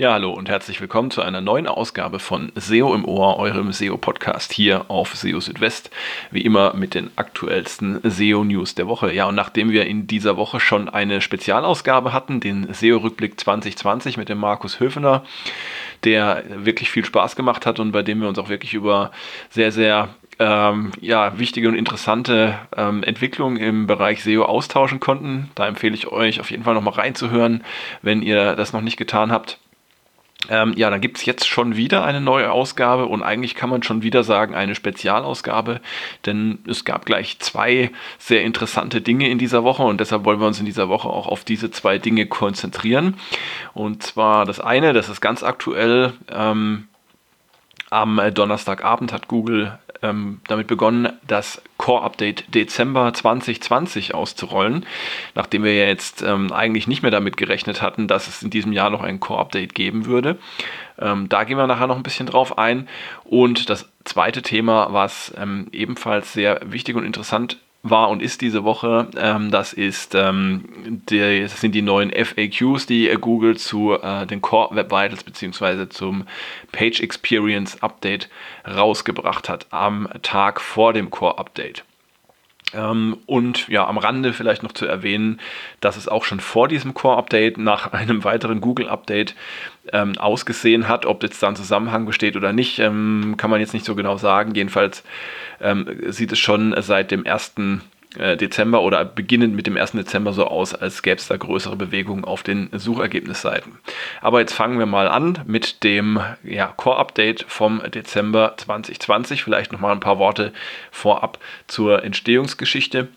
Ja, hallo und herzlich willkommen zu einer neuen Ausgabe von SEO im Ohr, eurem SEO-Podcast hier auf SEO Südwest. Wie immer mit den aktuellsten SEO-News der Woche. Ja, und nachdem wir in dieser Woche schon eine Spezialausgabe hatten, den SEO-Rückblick 2020 mit dem Markus Höfener, der wirklich viel Spaß gemacht hat und bei dem wir uns auch wirklich über sehr, sehr ähm, ja, wichtige und interessante ähm, Entwicklungen im Bereich SEO austauschen konnten. Da empfehle ich euch auf jeden Fall nochmal reinzuhören, wenn ihr das noch nicht getan habt. Ähm, ja, dann gibt es jetzt schon wieder eine neue Ausgabe und eigentlich kann man schon wieder sagen, eine Spezialausgabe, denn es gab gleich zwei sehr interessante Dinge in dieser Woche und deshalb wollen wir uns in dieser Woche auch auf diese zwei Dinge konzentrieren. Und zwar das eine, das ist ganz aktuell, ähm, am Donnerstagabend hat Google ähm, damit begonnen, das Core Update Dezember 2020 auszurollen, nachdem wir jetzt ähm, eigentlich nicht mehr damit gerechnet hatten, dass es in diesem Jahr noch ein Core Update geben würde. Ähm, da gehen wir nachher noch ein bisschen drauf ein. Und das zweite Thema, was ähm, ebenfalls sehr wichtig und interessant ist, war und ist diese Woche. Ähm, das, ist, ähm, die, das sind die neuen FAQs, die Google zu äh, den Core Web Vitals bzw. zum Page Experience Update rausgebracht hat am Tag vor dem Core Update. Ähm, und ja, am Rande vielleicht noch zu erwähnen, dass es auch schon vor diesem Core-Update nach einem weiteren Google-Update ähm, ausgesehen hat. Ob jetzt da ein Zusammenhang besteht oder nicht, ähm, kann man jetzt nicht so genau sagen. Jedenfalls ähm, sieht es schon seit dem ersten äh, Dezember oder beginnend mit dem 1. Dezember so aus, als gäbe es da größere Bewegungen auf den Suchergebnisseiten. Aber jetzt fangen wir mal an mit dem ja, Core-Update vom Dezember 2020. Vielleicht nochmal ein paar Worte vorab zur Entstehungsgeschichte.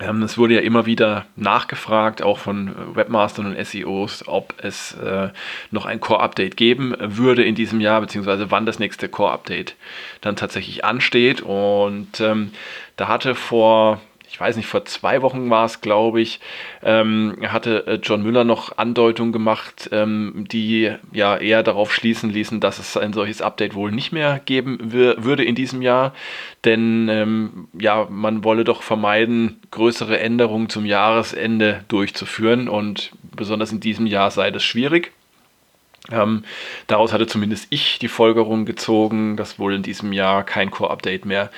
Ähm, es wurde ja immer wieder nachgefragt, auch von Webmastern und SEOs, ob es äh, noch ein Core-Update geben würde in diesem Jahr, beziehungsweise wann das nächste Core-Update dann tatsächlich ansteht. Und ähm, da hatte vor ich weiß nicht, vor zwei Wochen war es, glaube ich, ähm, hatte äh, John Müller noch Andeutungen gemacht, ähm, die ja eher darauf schließen ließen, dass es ein solches Update wohl nicht mehr geben würde in diesem Jahr. Denn ähm, ja, man wolle doch vermeiden, größere Änderungen zum Jahresende durchzuführen und besonders in diesem Jahr sei das schwierig. Ähm, daraus hatte zumindest ich die Folgerung gezogen, dass wohl in diesem Jahr kein Core-Update mehr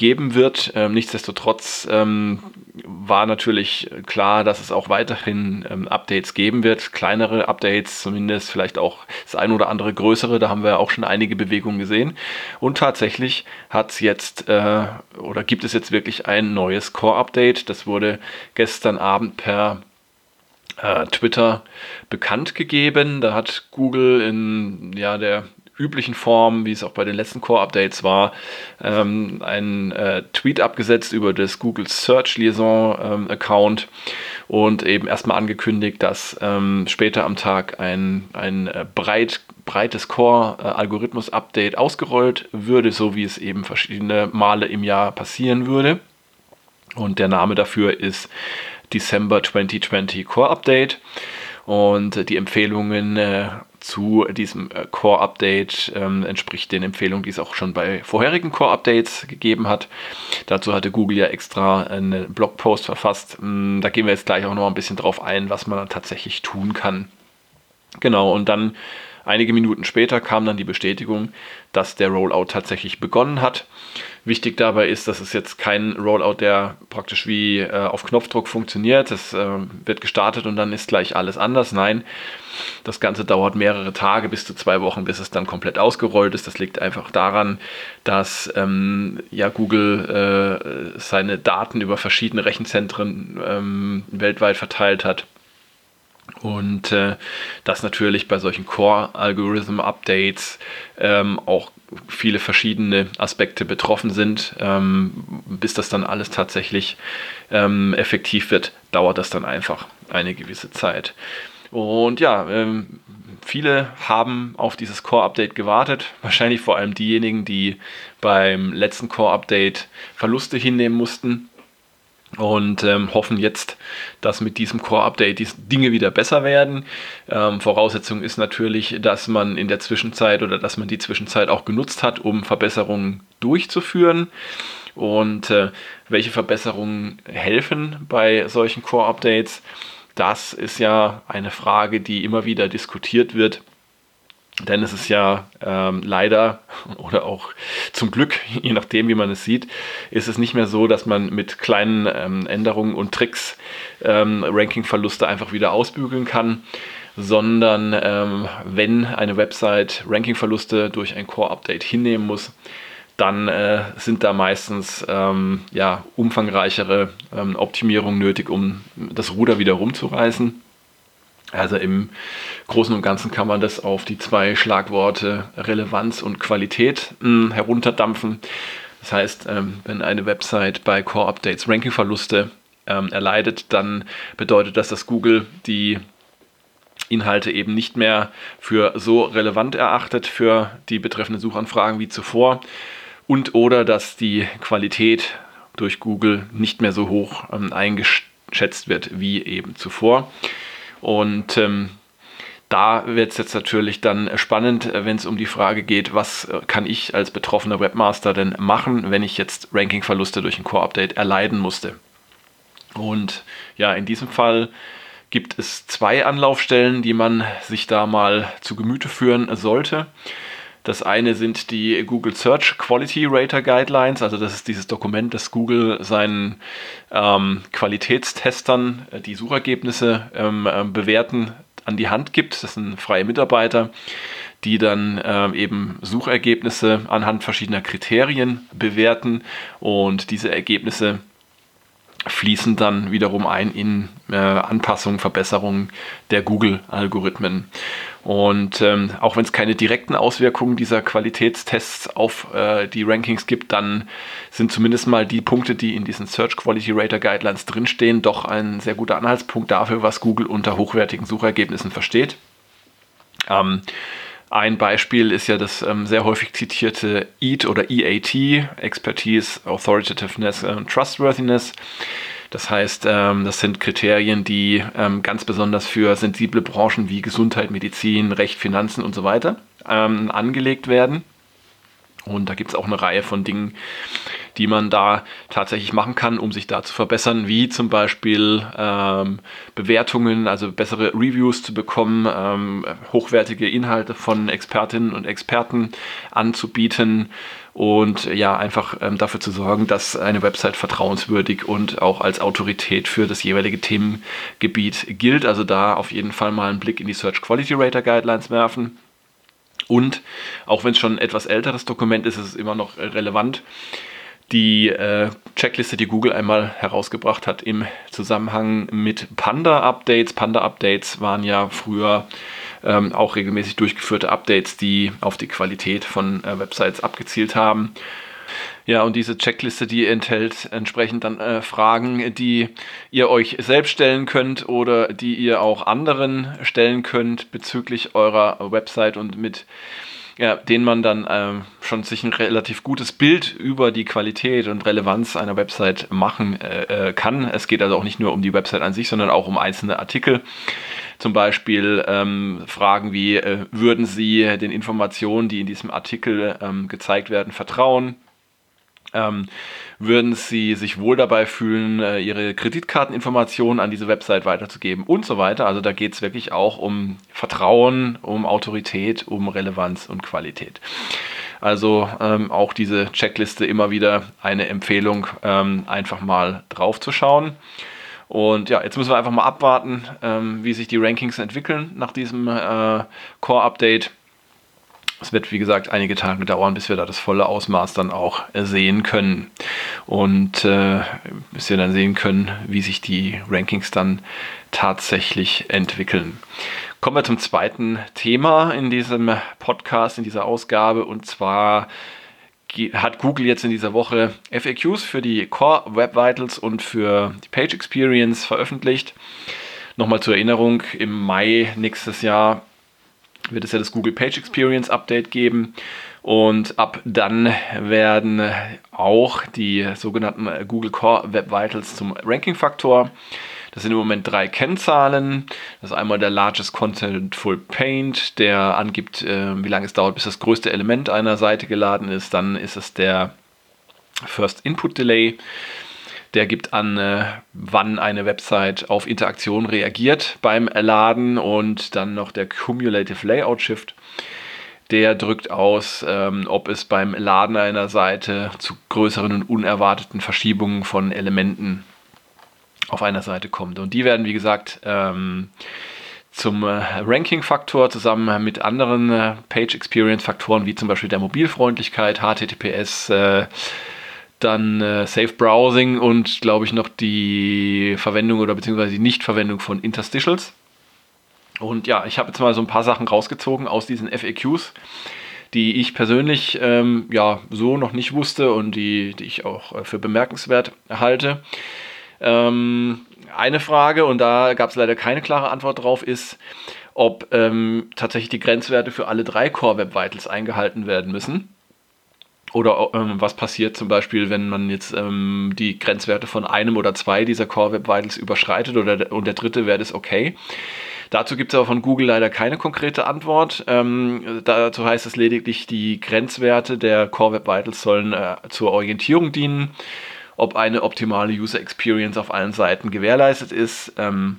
geben wird. Ähm, nichtsdestotrotz ähm, war natürlich klar, dass es auch weiterhin ähm, Updates geben wird, kleinere Updates zumindest, vielleicht auch das ein oder andere größere, da haben wir auch schon einige Bewegungen gesehen. Und tatsächlich hat es jetzt äh, oder gibt es jetzt wirklich ein neues Core-Update. Das wurde gestern Abend per äh, Twitter bekannt gegeben. Da hat Google in ja, der üblichen Form, wie es auch bei den letzten Core-Updates war, ähm, einen äh, Tweet abgesetzt über das Google Search Liaison ähm, Account und eben erstmal angekündigt, dass ähm, später am Tag ein, ein äh, breit, breites Core-Algorithmus-Update ausgerollt würde, so wie es eben verschiedene Male im Jahr passieren würde. Und der Name dafür ist December 2020 Core Update. Und die Empfehlungen äh, zu diesem äh, Core-Update ähm, entspricht den Empfehlungen, die es auch schon bei vorherigen Core-Updates gegeben hat. Dazu hatte Google ja extra einen Blogpost verfasst. Mm, da gehen wir jetzt gleich auch noch ein bisschen drauf ein, was man tatsächlich tun kann. Genau, und dann einige Minuten später kam dann die Bestätigung, dass der Rollout tatsächlich begonnen hat. Wichtig dabei ist, dass es jetzt kein Rollout, der praktisch wie äh, auf Knopfdruck funktioniert. Es äh, wird gestartet und dann ist gleich alles anders. Nein, das Ganze dauert mehrere Tage bis zu zwei Wochen, bis es dann komplett ausgerollt ist. Das liegt einfach daran, dass ähm, ja, Google äh, seine Daten über verschiedene Rechenzentren ähm, weltweit verteilt hat und äh, dass natürlich bei solchen Core-Algorithm-Updates ähm, auch viele verschiedene Aspekte betroffen sind. Ähm, bis das dann alles tatsächlich ähm, effektiv wird, dauert das dann einfach eine gewisse Zeit. Und ja, ähm, viele haben auf dieses Core-Update gewartet. Wahrscheinlich vor allem diejenigen, die beim letzten Core-Update Verluste hinnehmen mussten und ähm, hoffen jetzt, dass mit diesem Core-Update die Dinge wieder besser werden. Ähm, Voraussetzung ist natürlich, dass man in der Zwischenzeit oder dass man die Zwischenzeit auch genutzt hat, um Verbesserungen durchzuführen. Und äh, welche Verbesserungen helfen bei solchen Core-Updates? Das ist ja eine Frage, die immer wieder diskutiert wird. Denn es ist ja ähm, leider oder auch zum Glück, je nachdem, wie man es sieht, ist es nicht mehr so, dass man mit kleinen ähm, Änderungen und Tricks ähm, Rankingverluste einfach wieder ausbügeln kann, sondern ähm, wenn eine Website Rankingverluste durch ein Core-Update hinnehmen muss, dann äh, sind da meistens ähm, ja, umfangreichere ähm, Optimierungen nötig, um das Ruder wieder rumzureißen. Also im Großen und Ganzen kann man das auf die zwei Schlagworte Relevanz und Qualität hm, herunterdampfen. Das heißt, ähm, wenn eine Website bei Core Updates Rankingverluste ähm, erleidet, dann bedeutet das, dass Google die Inhalte eben nicht mehr für so relevant erachtet für die betreffenden Suchanfragen wie zuvor und oder dass die Qualität durch Google nicht mehr so hoch ähm, eingeschätzt wird wie eben zuvor. Und ähm, da wird es jetzt natürlich dann spannend, äh, wenn es um die Frage geht, was äh, kann ich als betroffener Webmaster denn machen, wenn ich jetzt Rankingverluste durch ein Core-Update erleiden musste. Und ja, in diesem Fall gibt es zwei Anlaufstellen, die man sich da mal zu Gemüte führen sollte. Das eine sind die Google Search Quality Rater Guidelines, also das ist dieses Dokument, das Google seinen ähm, Qualitätstestern äh, die Suchergebnisse ähm, äh, bewerten an die Hand gibt. Das sind freie Mitarbeiter, die dann ähm, eben Suchergebnisse anhand verschiedener Kriterien bewerten und diese Ergebnisse fließen dann wiederum ein in äh, Anpassungen, Verbesserungen der Google-Algorithmen. Und ähm, auch wenn es keine direkten Auswirkungen dieser Qualitätstests auf äh, die Rankings gibt, dann sind zumindest mal die Punkte, die in diesen Search Quality Rater Guidelines drinstehen, doch ein sehr guter Anhaltspunkt dafür, was Google unter hochwertigen Suchergebnissen versteht. Ähm, ein Beispiel ist ja das ähm, sehr häufig zitierte EAT oder EAT, Expertise, Authoritativeness und Trustworthiness. Das heißt, ähm, das sind Kriterien, die ähm, ganz besonders für sensible Branchen wie Gesundheit, Medizin, Recht, Finanzen und so weiter ähm, angelegt werden. Und da gibt es auch eine Reihe von Dingen, die man da tatsächlich machen kann, um sich da zu verbessern, wie zum Beispiel ähm, Bewertungen, also bessere Reviews zu bekommen, ähm, hochwertige Inhalte von Expertinnen und Experten anzubieten und ja, einfach ähm, dafür zu sorgen, dass eine Website vertrauenswürdig und auch als Autorität für das jeweilige Themengebiet gilt. Also da auf jeden Fall mal einen Blick in die Search Quality Rater Guidelines werfen. Und auch wenn es schon ein etwas älteres Dokument ist, ist es immer noch relevant. Die äh, Checkliste, die Google einmal herausgebracht hat im Zusammenhang mit Panda-Updates. Panda-Updates waren ja früher ähm, auch regelmäßig durchgeführte Updates, die auf die Qualität von äh, Websites abgezielt haben. Ja, und diese Checkliste, die enthält entsprechend dann äh, Fragen, die ihr euch selbst stellen könnt oder die ihr auch anderen stellen könnt bezüglich eurer Website und mit ja, denen man dann ähm, schon sich ein relativ gutes Bild über die Qualität und Relevanz einer Website machen äh, äh kann. Es geht also auch nicht nur um die Website an sich, sondern auch um einzelne Artikel. Zum Beispiel ähm, Fragen wie, äh, würden Sie den Informationen, die in diesem Artikel ähm, gezeigt werden, vertrauen? Ähm, würden Sie sich wohl dabei fühlen, äh, Ihre Kreditkarteninformationen an diese Website weiterzugeben und so weiter. Also da geht es wirklich auch um Vertrauen, um Autorität, um Relevanz und Qualität. Also ähm, auch diese Checkliste immer wieder eine Empfehlung, ähm, einfach mal drauf zu schauen. Und ja, jetzt müssen wir einfach mal abwarten, ähm, wie sich die Rankings entwickeln nach diesem äh, Core-Update. Es wird, wie gesagt, einige Tage dauern, bis wir da das volle Ausmaß dann auch sehen können. Und äh, bis wir dann sehen können, wie sich die Rankings dann tatsächlich entwickeln. Kommen wir zum zweiten Thema in diesem Podcast, in dieser Ausgabe. Und zwar hat Google jetzt in dieser Woche FAQs für die Core Web Vitals und für die Page Experience veröffentlicht. Nochmal zur Erinnerung, im Mai nächstes Jahr wird es ja das Google Page Experience Update geben. Und ab dann werden auch die sogenannten Google Core Web Vitals zum Ranking-Faktor. Das sind im Moment drei Kennzahlen. Das ist einmal der Largest Contentful Paint, der angibt, äh, wie lange es dauert, bis das größte Element einer Seite geladen ist. Dann ist es der First Input Delay. Der gibt an, äh, wann eine Website auf Interaktion reagiert beim Laden und dann noch der Cumulative Layout Shift. Der drückt aus, ähm, ob es beim Laden einer Seite zu größeren und unerwarteten Verschiebungen von Elementen auf einer Seite kommt. Und die werden, wie gesagt, ähm, zum äh, Ranking-Faktor zusammen mit anderen äh, Page-Experience-Faktoren wie zum Beispiel der Mobilfreundlichkeit, HTTPS, dann äh, Safe Browsing und glaube ich noch die Verwendung oder beziehungsweise die Nichtverwendung von Interstitials. Und ja, ich habe jetzt mal so ein paar Sachen rausgezogen aus diesen FAQs, die ich persönlich ähm, ja so noch nicht wusste und die, die ich auch äh, für bemerkenswert halte. Ähm, eine Frage, und da gab es leider keine klare Antwort drauf, ist, ob ähm, tatsächlich die Grenzwerte für alle drei Core Web Vitals eingehalten werden müssen. Oder ähm, was passiert zum Beispiel, wenn man jetzt ähm, die Grenzwerte von einem oder zwei dieser Core Web Vitals überschreitet oder und der dritte Wert ist okay. Dazu gibt es aber von Google leider keine konkrete Antwort. Ähm, dazu heißt es lediglich, die Grenzwerte der Core Web Vitals sollen äh, zur Orientierung dienen, ob eine optimale User Experience auf allen Seiten gewährleistet ist. Ähm,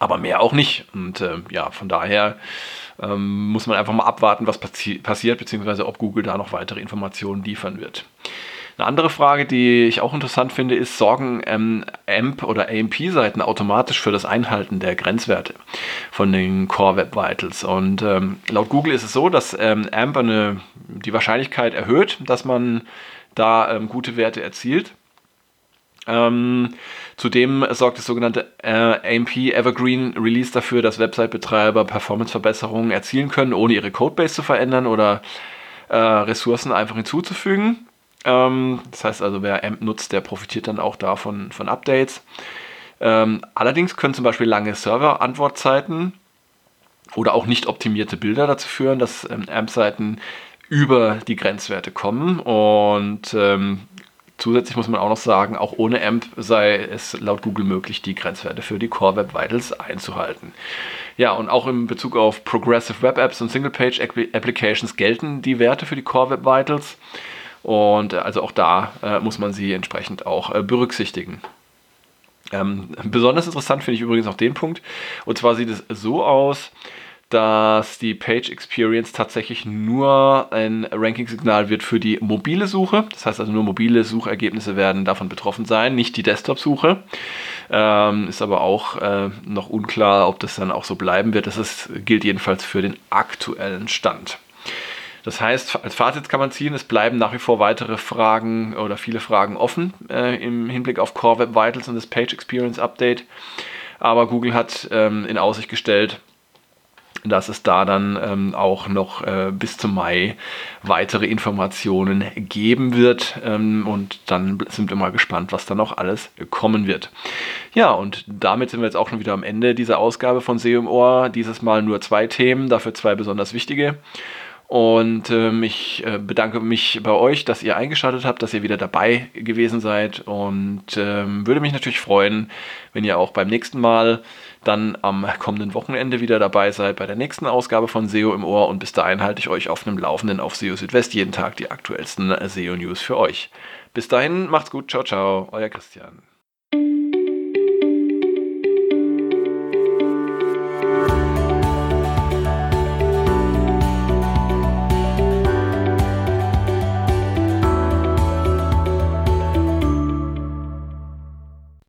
aber mehr auch nicht. Und äh, ja, von daher ähm, muss man einfach mal abwarten, was passi passiert, beziehungsweise ob Google da noch weitere Informationen liefern wird. Eine andere Frage, die ich auch interessant finde, ist, sorgen ähm, AMP oder AMP-Seiten automatisch für das Einhalten der Grenzwerte von den Core Web Vitals? Und ähm, laut Google ist es so, dass ähm, AMP eine, die Wahrscheinlichkeit erhöht, dass man da ähm, gute Werte erzielt. Ähm, zudem sorgt das sogenannte äh, AMP Evergreen Release dafür, dass Website-Betreiber Performance-Verbesserungen erzielen können, ohne ihre Codebase zu verändern oder äh, Ressourcen einfach hinzuzufügen. Ähm, das heißt also, wer AMP nutzt, der profitiert dann auch davon von Updates. Ähm, allerdings können zum Beispiel lange Server-Antwortzeiten oder auch nicht optimierte Bilder dazu führen, dass ähm, AMP-Seiten über die Grenzwerte kommen und ähm, Zusätzlich muss man auch noch sagen, auch ohne AMP sei es laut Google möglich, die Grenzwerte für die Core Web Vitals einzuhalten. Ja, und auch in Bezug auf Progressive Web Apps und Single Page Applications gelten die Werte für die Core Web Vitals. Und äh, also auch da äh, muss man sie entsprechend auch äh, berücksichtigen. Ähm, besonders interessant finde ich übrigens auch den Punkt. Und zwar sieht es so aus, dass die Page Experience tatsächlich nur ein Ranking-Signal wird für die mobile Suche. Das heißt also nur mobile Suchergebnisse werden davon betroffen sein, nicht die Desktop-Suche. Ähm, ist aber auch äh, noch unklar, ob das dann auch so bleiben wird. Das ist, gilt jedenfalls für den aktuellen Stand. Das heißt, als Fazit kann man ziehen, es bleiben nach wie vor weitere Fragen oder viele Fragen offen äh, im Hinblick auf Core Web Vitals und das Page Experience Update. Aber Google hat ähm, in Aussicht gestellt, dass es da dann ähm, auch noch äh, bis zum Mai weitere Informationen geben wird. Ähm, und dann sind wir mal gespannt, was da noch alles kommen wird. Ja, und damit sind wir jetzt auch schon wieder am Ende dieser Ausgabe von SEO im Ohr. Dieses Mal nur zwei Themen, dafür zwei besonders wichtige. Und ähm, ich äh, bedanke mich bei euch, dass ihr eingeschaltet habt, dass ihr wieder dabei gewesen seid und ähm, würde mich natürlich freuen, wenn ihr auch beim nächsten Mal dann am kommenden Wochenende wieder dabei seid bei der nächsten Ausgabe von SEO im Ohr und bis dahin halte ich euch auf einem Laufenden auf SEO Südwest jeden Tag die aktuellsten SEO News für euch. Bis dahin macht's gut, ciao ciao, euer Christian.